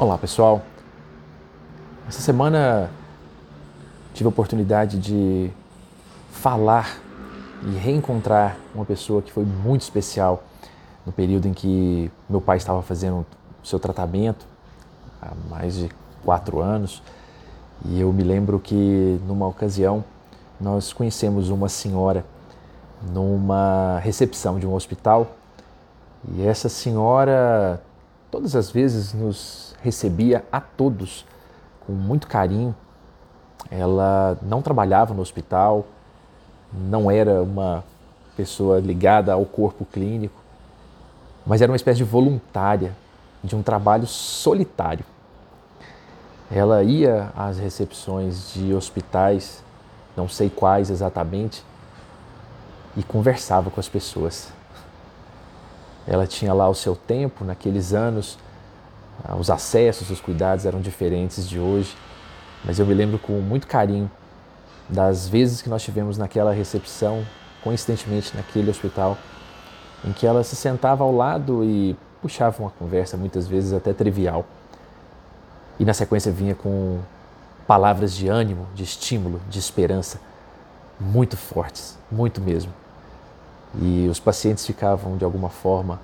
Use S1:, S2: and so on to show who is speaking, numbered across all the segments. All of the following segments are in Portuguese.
S1: Olá pessoal, essa semana tive a oportunidade de falar e reencontrar uma pessoa que foi muito especial no período em que meu pai estava fazendo seu tratamento há mais de quatro anos. E eu me lembro que numa ocasião nós conhecemos uma senhora numa recepção de um hospital. E essa senhora todas as vezes nos recebia a todos com muito carinho. Ela não trabalhava no hospital, não era uma pessoa ligada ao corpo clínico, mas era uma espécie de voluntária de um trabalho solitário. Ela ia às recepções de hospitais, não sei quais exatamente, e conversava com as pessoas. Ela tinha lá o seu tempo, naqueles anos, os acessos, os cuidados eram diferentes de hoje, mas eu me lembro com muito carinho das vezes que nós tivemos naquela recepção, coincidentemente naquele hospital, em que ela se sentava ao lado e puxava uma conversa, muitas vezes até trivial. E na sequência vinha com palavras de ânimo, de estímulo, de esperança, muito fortes, muito mesmo. E os pacientes ficavam de alguma forma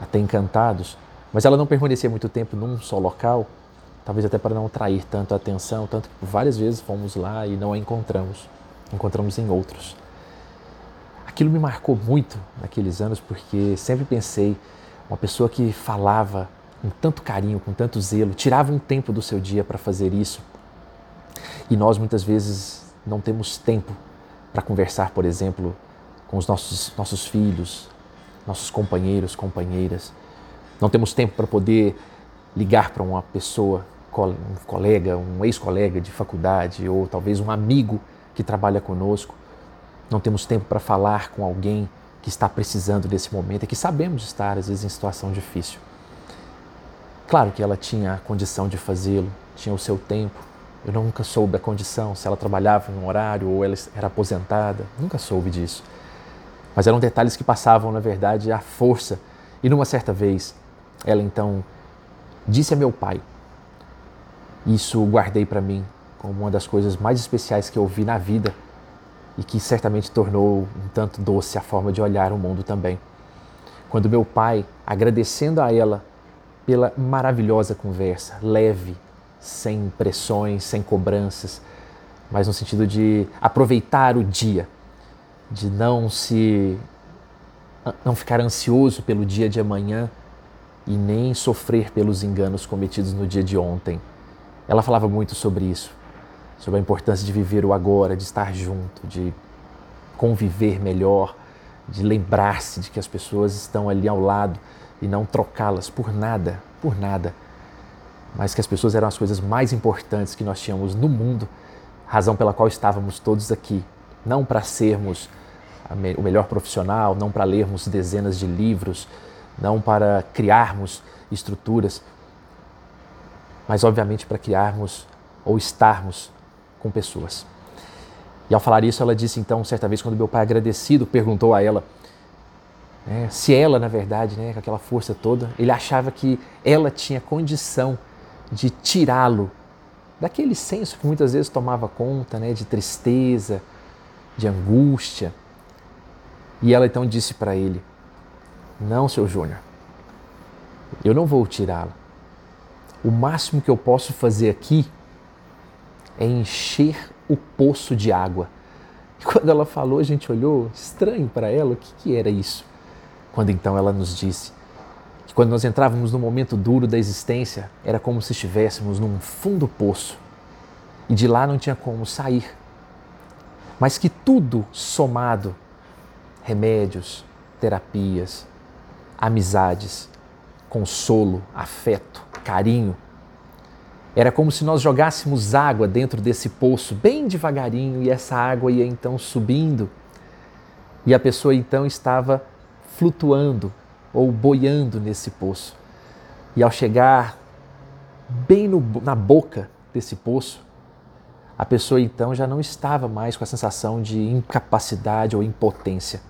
S1: até encantados, mas ela não permanecia muito tempo num só local, talvez até para não atrair tanto a atenção, tanto que várias vezes fomos lá e não a encontramos, encontramos em outros. Aquilo me marcou muito naqueles anos porque sempre pensei uma pessoa que falava com tanto carinho, com tanto zelo, tirava um tempo do seu dia para fazer isso. E nós muitas vezes não temos tempo para conversar, por exemplo, com os nossos, nossos filhos, nossos companheiros, companheiras. Não temos tempo para poder ligar para uma pessoa, um colega, um ex-colega de faculdade ou talvez um amigo que trabalha conosco. Não temos tempo para falar com alguém que está precisando desse momento e que sabemos estar, às vezes, em situação difícil. Claro que ela tinha a condição de fazê-lo, tinha o seu tempo. Eu nunca soube a condição, se ela trabalhava em um horário ou ela era aposentada, nunca soube disso. Mas eram detalhes que passavam, na verdade, a força. E numa certa vez, ela então disse a meu pai: Isso guardei para mim como uma das coisas mais especiais que eu vi na vida e que certamente tornou um tanto doce a forma de olhar o mundo também. Quando meu pai, agradecendo a ela pela maravilhosa conversa, leve, sem pressões, sem cobranças, mas no sentido de aproveitar o dia de não se não ficar ansioso pelo dia de amanhã e nem sofrer pelos enganos cometidos no dia de ontem. Ela falava muito sobre isso, sobre a importância de viver o agora, de estar junto, de conviver melhor, de lembrar-se de que as pessoas estão ali ao lado e não trocá-las por nada, por nada, mas que as pessoas eram as coisas mais importantes que nós tínhamos no mundo, razão pela qual estávamos todos aqui, não para sermos o melhor profissional, não para lermos dezenas de livros, não para criarmos estruturas, mas obviamente para criarmos ou estarmos com pessoas. E ao falar isso, ela disse então, certa vez, quando meu pai agradecido perguntou a ela né, se ela, na verdade, né, com aquela força toda, ele achava que ela tinha condição de tirá-lo daquele senso que muitas vezes tomava conta, né, de tristeza, de angústia, e ela então disse para ele: Não, seu Júnior, eu não vou tirá-la. O máximo que eu posso fazer aqui é encher o poço de água. E quando ela falou, a gente olhou estranho para ela, o que, que era isso? Quando então ela nos disse que quando nós entrávamos no momento duro da existência, era como se estivéssemos num fundo poço e de lá não tinha como sair. Mas que tudo somado remédios, terapias, amizades, consolo, afeto, carinho. Era como se nós jogássemos água dentro desse poço bem devagarinho e essa água ia então subindo e a pessoa então estava flutuando ou boiando nesse poço. E ao chegar bem no, na boca desse poço, a pessoa então já não estava mais com a sensação de incapacidade ou impotência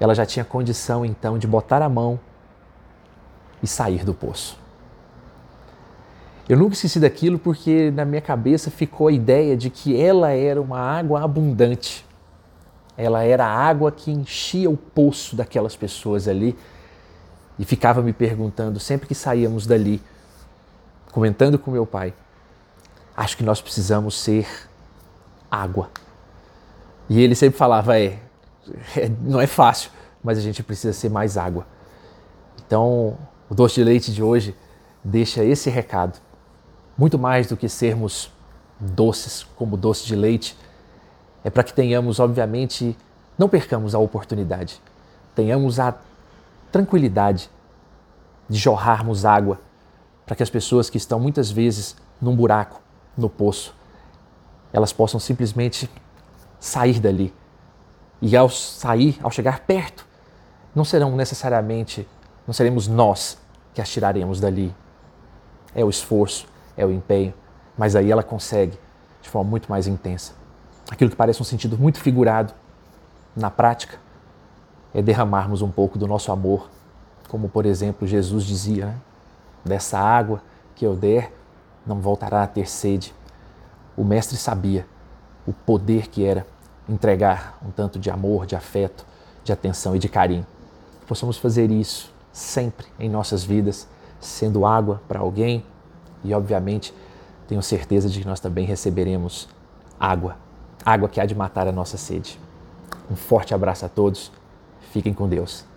S1: ela já tinha condição então de botar a mão e sair do poço. Eu nunca esqueci daquilo porque na minha cabeça ficou a ideia de que ela era uma água abundante. Ela era a água que enchia o poço daquelas pessoas ali e ficava me perguntando sempre que saíamos dali, comentando com meu pai, acho que nós precisamos ser água. E ele sempre falava, é, é, não é fácil, mas a gente precisa ser mais água. Então, o doce de leite de hoje deixa esse recado muito mais do que sermos doces como doce de leite, é para que tenhamos, obviamente, não percamos a oportunidade, tenhamos a tranquilidade de jorrarmos água para que as pessoas que estão muitas vezes num buraco, no poço, elas possam simplesmente sair dali. E ao sair, ao chegar perto, não serão necessariamente, não seremos nós que as tiraremos dali. É o esforço, é o empenho, mas aí ela consegue de forma muito mais intensa. Aquilo que parece um sentido muito figurado, na prática, é derramarmos um pouco do nosso amor, como por exemplo Jesus dizia: né? dessa água que eu der, não voltará a ter sede. O Mestre sabia o poder que era entregar um tanto de amor, de afeto, de atenção e de carinho. Possamos fazer isso sempre em nossas vidas, sendo água para alguém, e, obviamente, tenho certeza de que nós também receberemos água, água que há de matar a nossa sede. Um forte abraço a todos, fiquem com Deus.